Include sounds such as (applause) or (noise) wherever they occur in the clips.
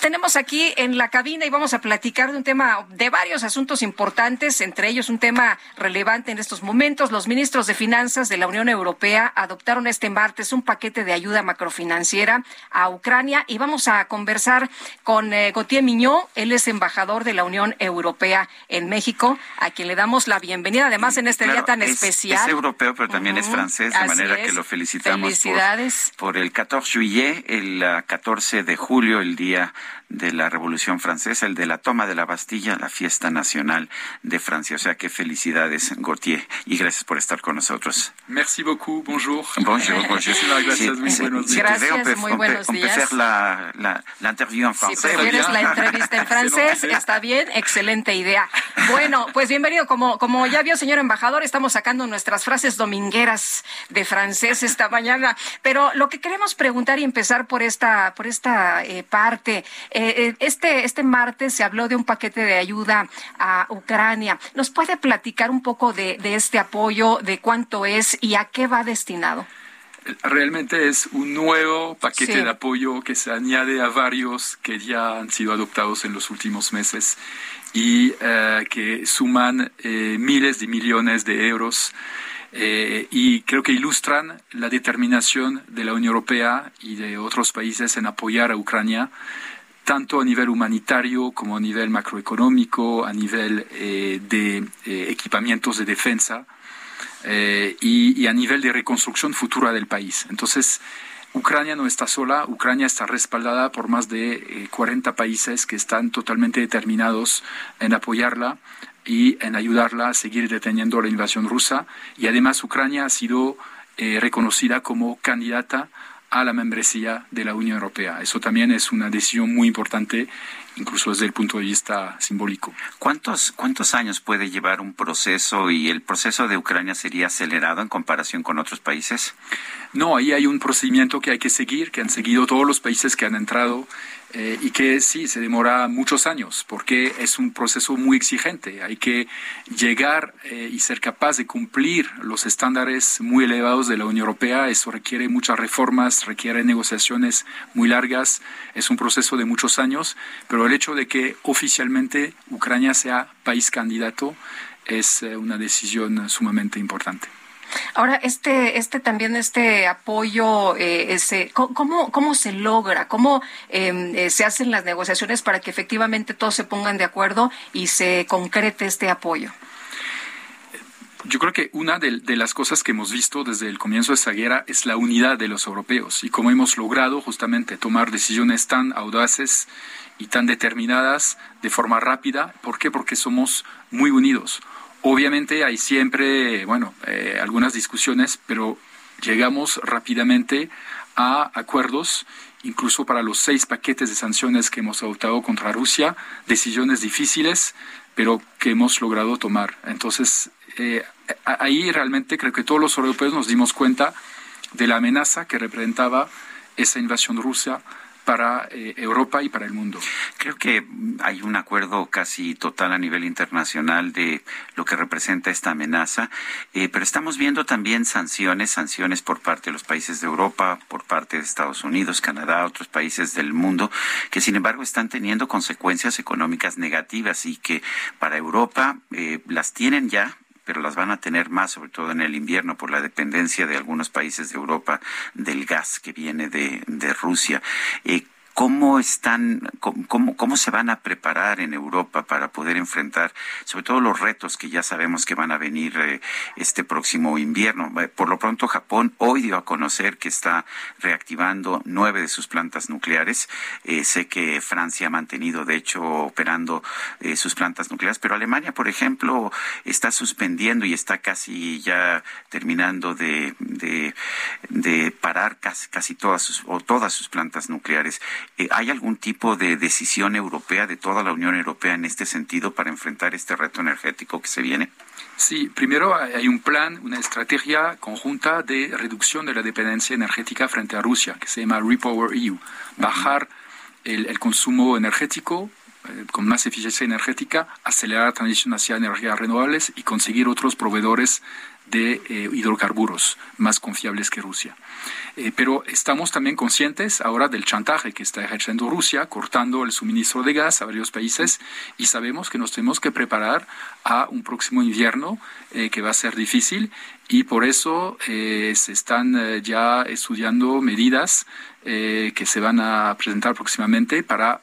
Tenemos aquí en la cabina y vamos a platicar de un tema, de varios asuntos importantes, entre ellos un tema relevante en estos momentos. Los ministros de Finanzas de la Unión Europea adoptaron este martes un paquete de ayuda macrofinanciera a Ucrania y vamos a conversar con eh, Gautier Miñó, él es embajador de la Unión Europea en México, a quien le damos la bienvenida, además en este día tan es, especial. Es europeo, pero también uh -huh. es francés, de manera es. que lo felicitamos Felicidades. Por, por el 14 juillet, el uh, 14 de julio, el día de la Revolución Francesa, el de la toma de la Bastilla, la fiesta nacional de Francia. O sea que felicidades, Gautier, y gracias por estar con nosotros. Merci beaucoup, bonjour. Bonjour, bonjour. Gracias, muy buenos días. Gracias, muy buenos días. faire la, la, l'interview en Si français. prefieres la entrevista en (laughs) francés, está bien, excelente idea. Bueno, pues bienvenido. Como, como ya vio, señor embajador, estamos sacando nuestras frases domingueras de francés esta mañana. Pero lo que queremos preguntar y empezar por esta, por esta eh, parte, eh, este, este martes se habló de un paquete de ayuda a Ucrania. ¿Nos puede platicar un poco de, de este apoyo, de cuánto es y a qué va destinado? Realmente es un nuevo paquete Sí. de apoyo que se añade a varios que ya han sido adoptados en los últimos meses y eh, que suman eh, miles de millones de euros. eh, y creo que ilustran la determinación de la Unión Europea y de otros países en apoyar a Ucrania, tanto a nivel humanitario como a nivel macroeconómico, a nivel eh, de eh, equipamientos de defensa eh, y, y a nivel de reconstrucción futura del país. Entonces, Ucrania no está sola, Ucrania está respaldada por más de eh, 40 países que están totalmente determinados en apoyarla y en ayudarla a seguir deteniendo la invasión rusa. Y además Ucrania ha sido eh, reconocida como candidata a la membresía de la Unión Europea. Eso también es una decisión muy importante, incluso desde el punto de vista simbólico. ¿Cuántos, ¿Cuántos años puede llevar un proceso y el proceso de Ucrania sería acelerado en comparación con otros países? No, ahí hay un procedimiento que hay que seguir, que han seguido todos los países que han entrado eh, y que sí, se demora muchos años porque es un proceso muy exigente. Hay que llegar eh, y ser capaz de cumplir los estándares muy elevados de la Unión Europea. Eso requiere muchas reformas, requiere negociaciones muy largas. Es un proceso de muchos años, pero el hecho de que oficialmente Ucrania sea país candidato es eh, una decisión sumamente importante. Ahora, este, este también, este apoyo, eh, ese, ¿cómo, ¿cómo se logra? ¿Cómo eh, se hacen las negociaciones para que efectivamente todos se pongan de acuerdo y se concrete este apoyo? Yo creo que una de, las cosas que hemos visto desde el comienzo de esta guerra es la unidad de los europeos y cómo hemos logrado justamente tomar decisiones tan audaces y tan determinadas de forma rápida. ¿Por qué? Porque somos muy unidos. Obviamente hay siempre, bueno, eh, algunas discusiones, pero llegamos rápidamente a acuerdos, incluso para los seis paquetes de sanciones que hemos adoptado contra Rusia, decisiones difíciles, pero que hemos logrado tomar. Entonces, eh, ahí realmente creo que todos los europeos nos dimos cuenta de la amenaza que representaba esa invasión rusa para eh, Europa y para el mundo. Creo que hay un acuerdo casi total a nivel internacional de lo que representa esta amenaza, eh, pero estamos viendo también sanciones, sanciones por parte de los países de Europa, por parte de Estados Unidos, Canadá, otros países del mundo, que sin embargo están teniendo consecuencias económicas negativas y que para Europa eh, las tienen ya, pero las van a tener más, sobre todo en el invierno, por la dependencia de algunos países de Europa del gas que viene de, de Rusia. Eh, ¿Cómo están, cómo, cómo se van a preparar en Europa para poder enfrentar, sobre todo los retos que ya sabemos que van a venir eh, este próximo invierno? Por lo pronto, Japón hoy dio a conocer que está reactivando nueve de sus plantas nucleares. Eh, sé que Francia ha mantenido, de hecho, operando eh, sus plantas nucleares, pero Alemania, por ejemplo, está suspendiendo y está casi ya terminando de, de, de parar casi, casi todas sus, o todas sus plantas nucleares. ¿Hay algún tipo de decisión europea de toda la Unión Europea en este sentido para enfrentar este reto energético que se viene? Sí, primero hay un plan, una estrategia conjunta de reducción de la dependencia energética frente a Rusia, que se llama Repower EU. Bajar el, consumo energético eh, con más eficiencia energética, acelerar la transición hacia energías renovables y conseguir otros proveedores de eh, hidrocarburos más confiables que Rusia. Eh, pero estamos también conscientes ahora del chantaje que está ejerciendo Rusia, cortando el suministro de gas a varios países y sabemos que nos tenemos que preparar a un próximo invierno eh, que va a ser difícil y por eso se están ya estudiando medidas que se van a presentar próximamente para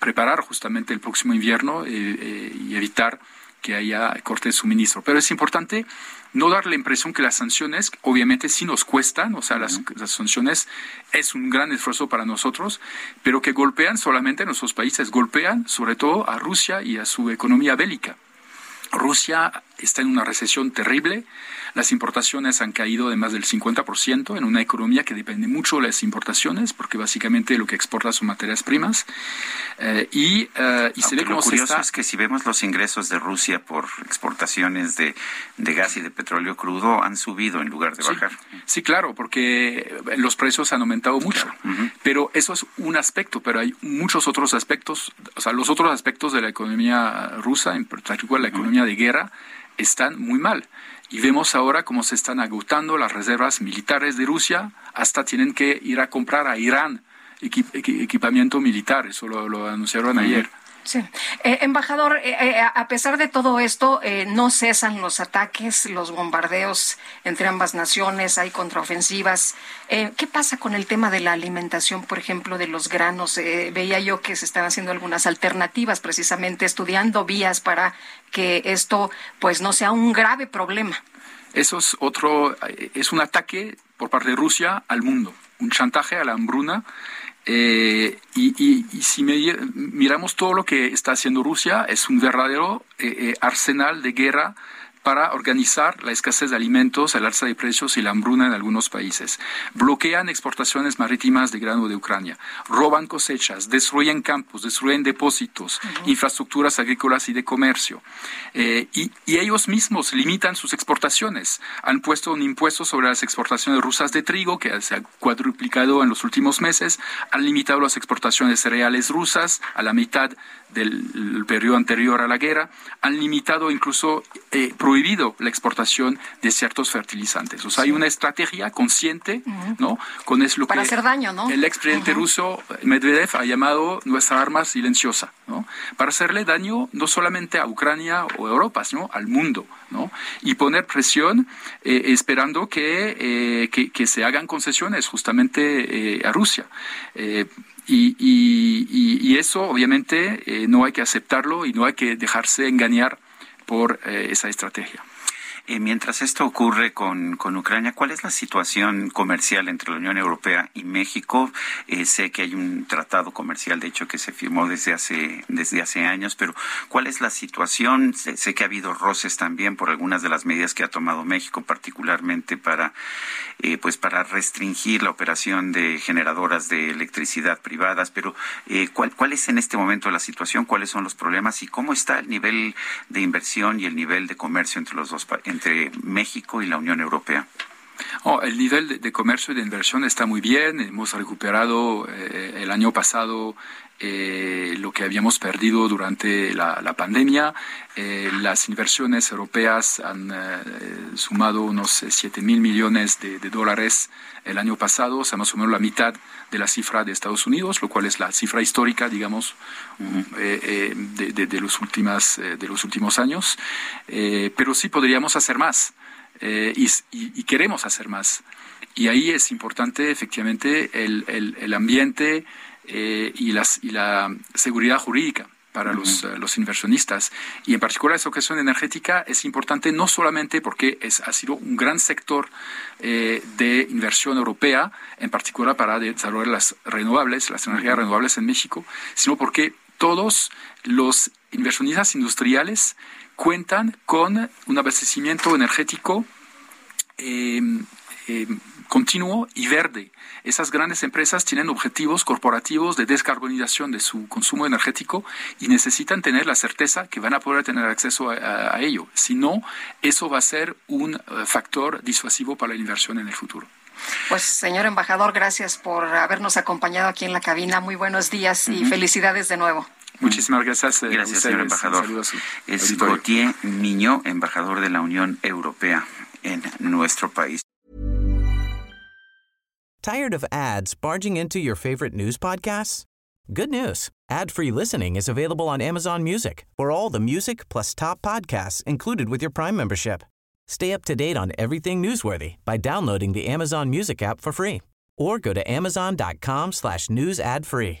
preparar justamente el próximo invierno y evitar que haya corte de suministro. Pero es importante no dar la impresión que las sanciones, obviamente sí nos cuestan, o sea, las, sanciones es un gran esfuerzo para nosotros, pero que golpean solamente a nuestros países, golpean sobre todo a Rusia y a su economía bélica. Rusia está en una recesión terrible, las importaciones han caído de más del 50% en una economía que depende mucho de las importaciones, porque básicamente lo que exporta son materias primas. Eh, y, y se ve como lo curioso es que si vemos los ingresos de Rusia por exportaciones de, de, gas y de petróleo crudo, han subido en lugar de bajar. Sí, claro, porque los precios han aumentado mucho. Pero eso es un aspecto, pero hay muchos otros aspectos, o sea, los otros aspectos de la economía rusa, en particular la economía de guerra, están muy mal. Y vemos ahora cómo se están agotando las reservas militares de Rusia, hasta tienen que ir a comprar a Irán equipamiento militar, eso lo, anunciaron ayer. Sí. Eh, embajador, eh, eh, a pesar de todo esto, no cesan los ataques, los bombardeos entre ambas naciones, hay contraofensivas. ¿Qué pasa con el tema de la alimentación, por ejemplo, de los granos? veía yo que se están haciendo algunas alternativas, precisamente estudiando vías para que esto pues no sea un grave problema. Eso es otro, es un ataque por parte de Rusia al mundo, un chantaje a la hambruna eh, y, si miramos todo lo que está haciendo Rusia, es un verdadero eh, eh, arsenal de guerra para organizar la escasez de alimentos, el alza de precios y la hambruna en algunos países. Bloquean exportaciones marítimas de grano de Ucrania, roban cosechas, destruyen campos, destruyen depósitos, infraestructuras agrícolas y de comercio. Eh, y, ellos mismos limitan sus exportaciones. Han puesto un impuesto sobre las exportaciones rusas de trigo, que se ha cuadruplicado en los últimos meses. Han limitado las exportaciones de cereales rusas a la mitad del periodo anterior a la guerra. Han limitado incluso eh, prohibido la exportación de ciertos fertilizantes. O sea, hay una estrategia consciente, ¿no? Con es lo Para hacer daño, ¿no? El expresidente ruso Medvedev ha llamado nuestra arma silenciosa, ¿no? Para hacerle daño no solamente a Ucrania o Europa, sino al mundo, ¿no? Y poner presión eh, esperando eh, que, que, se hagan concesiones justamente eh, a Rusia. Y, y, eso obviamente no hay que aceptarlo y no hay que dejarse engañar por eh, esa estrategia. Eh, mientras esto ocurre con, Ucrania, ¿cuál es la situación comercial entre la Unión Europea y México? Eh, sé que hay un tratado comercial, de hecho, que se firmó desde hace, desde hace años, pero ¿cuál es la situación? Sé, que ha habido roces también por algunas de las medidas que ha tomado México, particularmente para, eh, pues para restringir la operación de generadoras de electricidad privadas, pero ¿cuál, ¿cuál es en este momento la situación? ¿Cuáles son los problemas? ¿Y cómo está el nivel de inversión y el nivel de comercio entre los dos países? Entre México y la Unión Europea? Oh, el nivel de, comercio y de inversión está muy bien. Hemos recuperado eh, el año pasado eh, lo que habíamos perdido durante la, pandemia. Eh, las inversiones europeas han sumado unos 7 mil millones de, dólares el año pasado, o sea, más o menos la mitad de la cifra de Estados Unidos, lo cual es la cifra histórica, digamos, de, los últimas, de los últimos años. pero sí podríamos hacer más. Eh, y, queremos hacer más. Y ahí es importante efectivamente el, el, ambiente eh, y, las, y la seguridad jurídica para los, eh, los, inversionistas. Y en particular esa cuestión energética es importante no solamente porque es, ha sido un gran sector de inversión europea, en particular para desarrollar las renovables, las energías renovables en México, sino porque todos los inversionistas industriales cuentan con un abastecimiento energético em, em, continuo y verde. Esas grandes empresas tienen objetivos corporativos de descarbonización de su consumo energético y necesitan tener la certeza que van a poder tener acceso a, ello. Si no, eso va a ser un eh, factor disuasivo para la inversión en el futuro. Pues, señor embajador, gracias por habernos acompañado aquí en la cabina. Muy buenos días y felicidades de nuevo. Muchísimas gracias. Eh, gracias, señor embajador. Es Gautier Miño, embajador de la Unión Europea en nuestro país. Tired of ads barging into your favorite news podcasts? Good news. Ad-free listening is available on Amazon Music. For all the music plus top podcasts included with your Prime membership. Stay up to date on everything newsworthy by downloading the Amazon Music app for free or go to amazon.com slash news ad free.